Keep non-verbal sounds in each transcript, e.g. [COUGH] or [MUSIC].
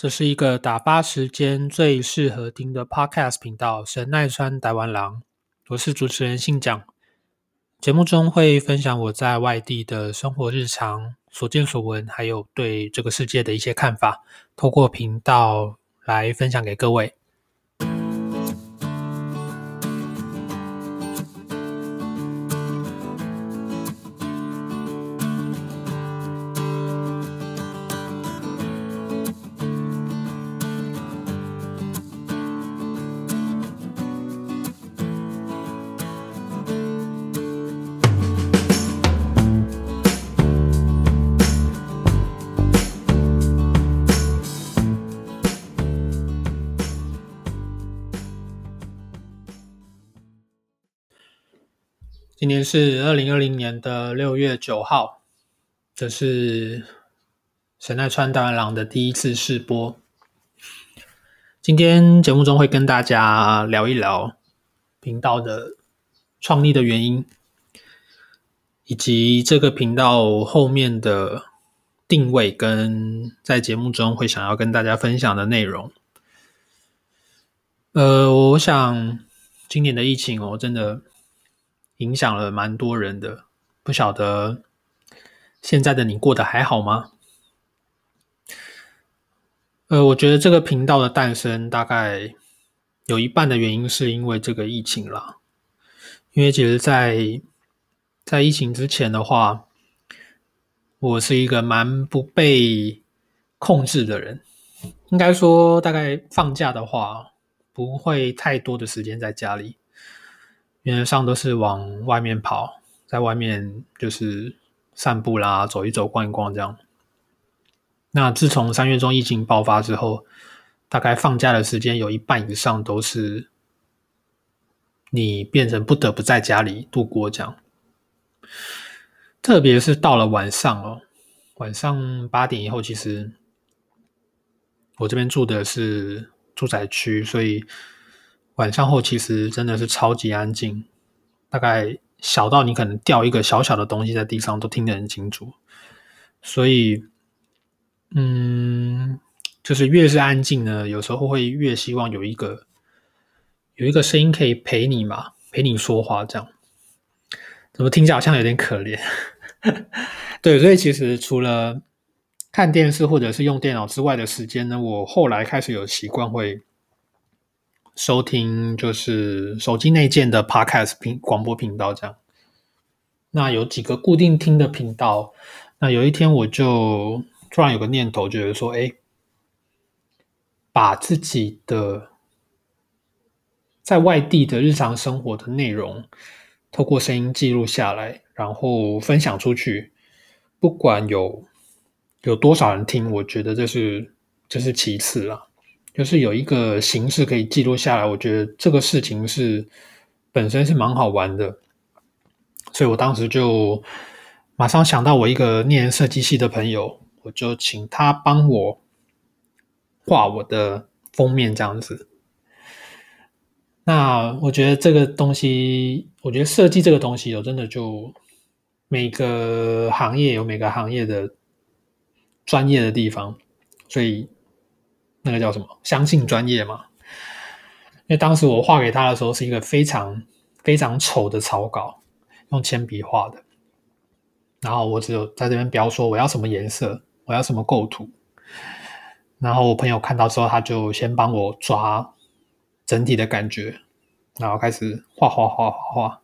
这是一个打发时间最适合听的 Podcast 频道——神奈川台湾郎。我是主持人信讲，节目中会分享我在外地的生活日常、所见所闻，还有对这个世界的一些看法，透过频道来分享给各位。今年是二零二零年的六月九号，这是神奈川大郎的第一次试播。今天节目中会跟大家聊一聊频道的创立的原因，以及这个频道后面的定位跟在节目中会想要跟大家分享的内容。呃，我想今年的疫情哦，真的。影响了蛮多人的，不晓得现在的你过得还好吗？呃，我觉得这个频道的诞生大概有一半的原因是因为这个疫情啦。因为其实，在在疫情之前的话，我是一个蛮不被控制的人。应该说，大概放假的话，不会太多的时间在家里。原则上都是往外面跑，在外面就是散步啦，走一走，逛一逛这样。那自从三月中疫情爆发之后，大概放假的时间有一半以上都是你变成不得不在家里度过这样。特别是到了晚上哦，晚上八点以后，其实我这边住的是住宅区，所以。晚上后其实真的是超级安静，大概小到你可能掉一个小小的东西在地上都听得很清楚。所以，嗯，就是越是安静呢，有时候会越希望有一个有一个声音可以陪你嘛，陪你说话这样。怎么听起来好像有点可怜？[LAUGHS] 对，所以其实除了看电视或者是用电脑之外的时间呢，我后来开始有习惯会。收听就是手机内建的 Podcast 频广播频道，这样。那有几个固定听的频道。那有一天我就突然有个念头，觉得说，哎，把自己的在外地的日常生活的内容，透过声音记录下来，然后分享出去。不管有有多少人听，我觉得这是这是其次了。就是有一个形式可以记录下来，我觉得这个事情是本身是蛮好玩的，所以我当时就马上想到我一个念设计系的朋友，我就请他帮我画我的封面这样子。那我觉得这个东西，我觉得设计这个东西有真的就每个行业有每个行业的专业的地方，所以。那个叫什么？相信专业嘛？因为当时我画给他的时候是一个非常非常丑的草稿，用铅笔画的。然后我只有在这边标说我要什么颜色，我要什么构图。然后我朋友看到之后，他就先帮我抓整体的感觉，然后开始画画画画画，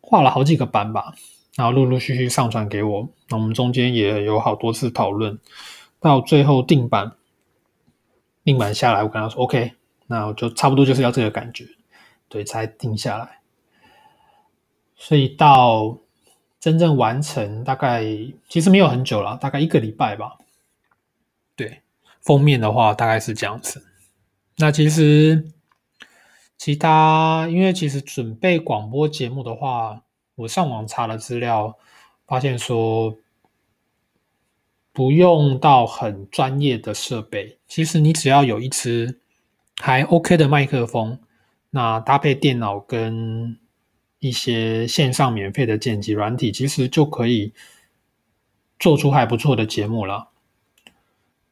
画了好几个版吧。然后陆陆续续上传给我。那我们中间也有好多次讨论，到最后定版。定版下来，我跟他说：“OK，那我就差不多就是要这个感觉，对，才定下来。所以到真正完成，大概其实没有很久了，大概一个礼拜吧。对，封面的话大概是这样子。那其实其他，因为其实准备广播节目的话，我上网查了资料，发现说。”不用到很专业的设备，其实你只要有一支还 OK 的麦克风，那搭配电脑跟一些线上免费的剪辑软体，其实就可以做出还不错的节目了。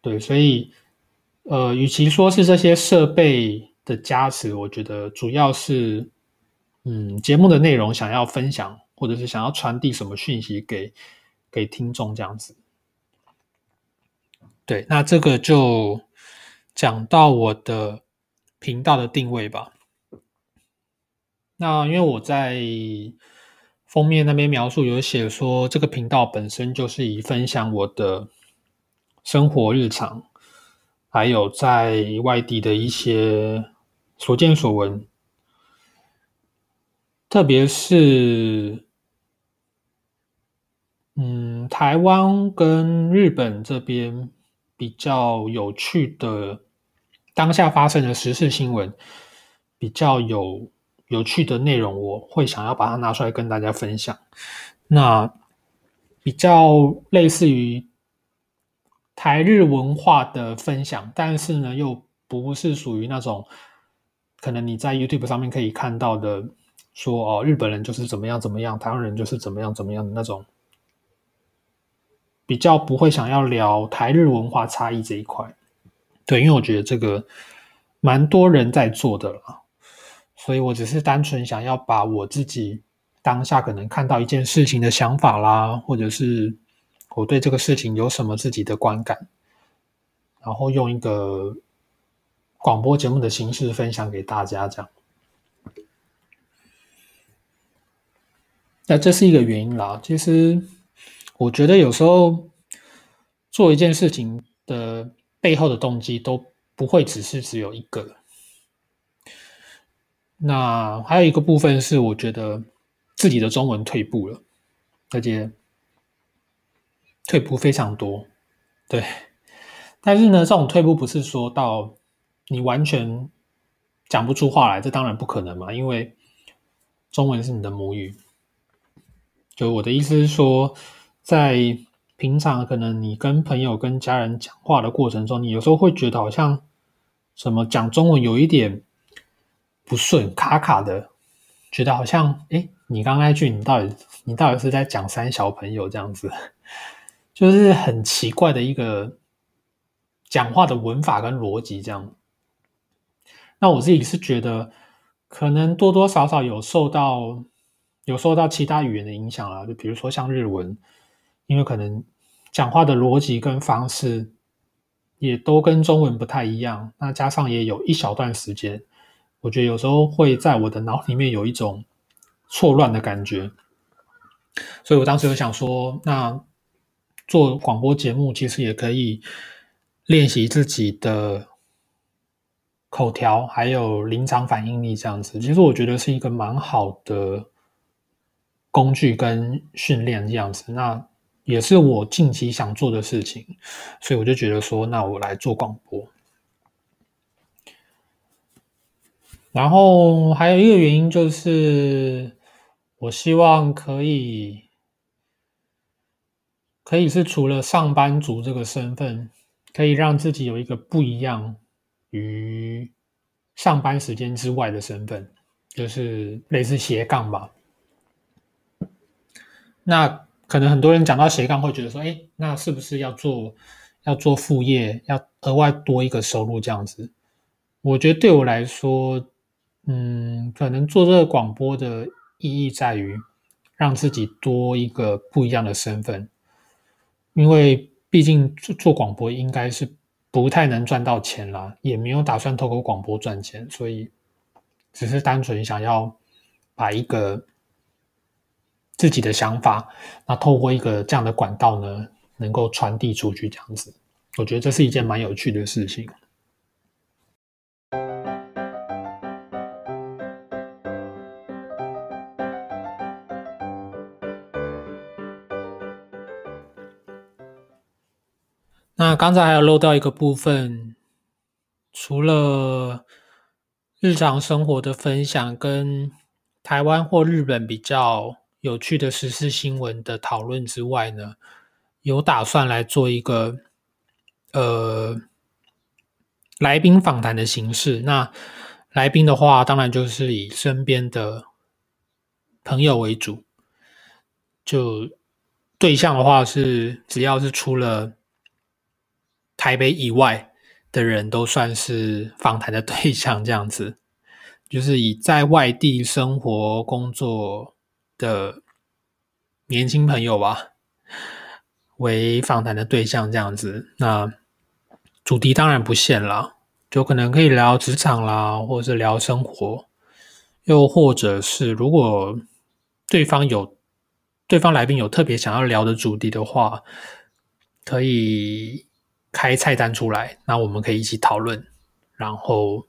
对，所以呃，与其说是这些设备的加持，我觉得主要是，嗯，节目的内容想要分享，或者是想要传递什么讯息给给听众这样子。对，那这个就讲到我的频道的定位吧。那因为我在封面那边描述有写说，这个频道本身就是以分享我的生活日常，还有在外地的一些所见所闻，特别是嗯，台湾跟日本这边。比较有趣的当下发生的时事新闻，比较有有趣的内容，我会想要把它拿出来跟大家分享。那比较类似于台日文化的分享，但是呢，又不是属于那种可能你在 YouTube 上面可以看到的，说哦，日本人就是怎么样怎么样，台湾人就是怎么样怎么样的那种。比较不会想要聊台日文化差异这一块，对，因为我觉得这个蛮多人在做的了，所以我只是单纯想要把我自己当下可能看到一件事情的想法啦，或者是我对这个事情有什么自己的观感，然后用一个广播节目的形式分享给大家，这样。那这是一个原因啦，其实。我觉得有时候做一件事情的背后的动机都不会只是只有一个。那还有一个部分是，我觉得自己的中文退步了，而且退步非常多。对，但是呢，这种退步不是说到你完全讲不出话来，这当然不可能嘛，因为中文是你的母语。就我的意思是说。在平常可能你跟朋友、跟家人讲话的过程中，你有时候会觉得好像什么讲中文有一点不顺、卡卡的，觉得好像哎，你刚那句你到底你到底是在讲三小朋友这样子，[LAUGHS] 就是很奇怪的一个讲话的文法跟逻辑这样。那我自己是觉得可能多多少少有受到有受到其他语言的影响啊，就比如说像日文。因为可能讲话的逻辑跟方式也都跟中文不太一样，那加上也有一小段时间，我觉得有时候会在我的脑里面有一种错乱的感觉，所以我当时有想说，那做广播节目其实也可以练习自己的口条，还有临场反应力这样子，其实我觉得是一个蛮好的工具跟训练这样子。那也是我近期想做的事情，所以我就觉得说，那我来做广播。然后还有一个原因就是，我希望可以，可以是除了上班族这个身份，可以让自己有一个不一样于上班时间之外的身份，就是类似斜杠吧。那。可能很多人讲到斜杠会觉得说，哎，那是不是要做要做副业，要额外多一个收入这样子？我觉得对我来说，嗯，可能做这个广播的意义在于让自己多一个不一样的身份，因为毕竟做做广播应该是不太能赚到钱啦，也没有打算透过广播赚钱，所以只是单纯想要把一个。自己的想法，那透过一个这样的管道呢，能够传递出去，这样子，我觉得这是一件蛮有趣的事情。那刚才还有漏掉一个部分，除了日常生活的分享，跟台湾或日本比较。有趣的时事新闻的讨论之外呢，有打算来做一个呃来宾访谈的形式。那来宾的话，当然就是以身边的朋友为主。就对象的话是，只要是出了台北以外的人都算是访谈的 [LAUGHS] 对象，这样子，就是以在外地生活工作的年轻朋友吧为访谈的对象，这样子。那主题当然不限啦，就可能可以聊职场啦，或者是聊生活，又或者是如果对方有。对方来宾有特别想要聊的主题的话，可以开菜单出来，那我们可以一起讨论，然后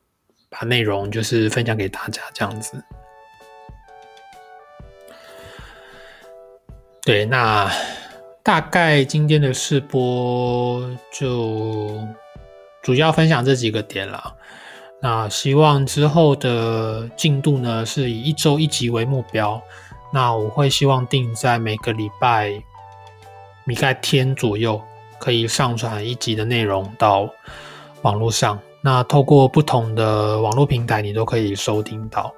把内容就是分享给大家这样子。对，那大概今天的试播就主要分享这几个点了。那希望之后的进度呢，是以一周一集为目标。那我会希望定在每个礼拜，礼拜天左右可以上传一集的内容到网络上。那透过不同的网络平台，你都可以收听到。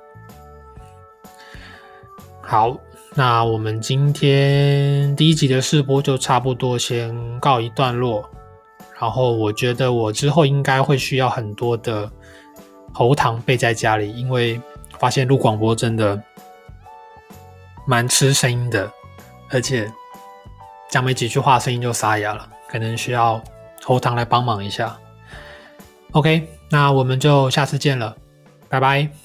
好，那我们今天第一集的试播就差不多先告一段落。然后我觉得我之后应该会需要很多的喉糖备在家里，因为发现录广播真的。蛮吃声音的，而且讲没几句话，声音就沙哑了，可能需要喉糖来帮忙一下。OK，那我们就下次见了，拜拜。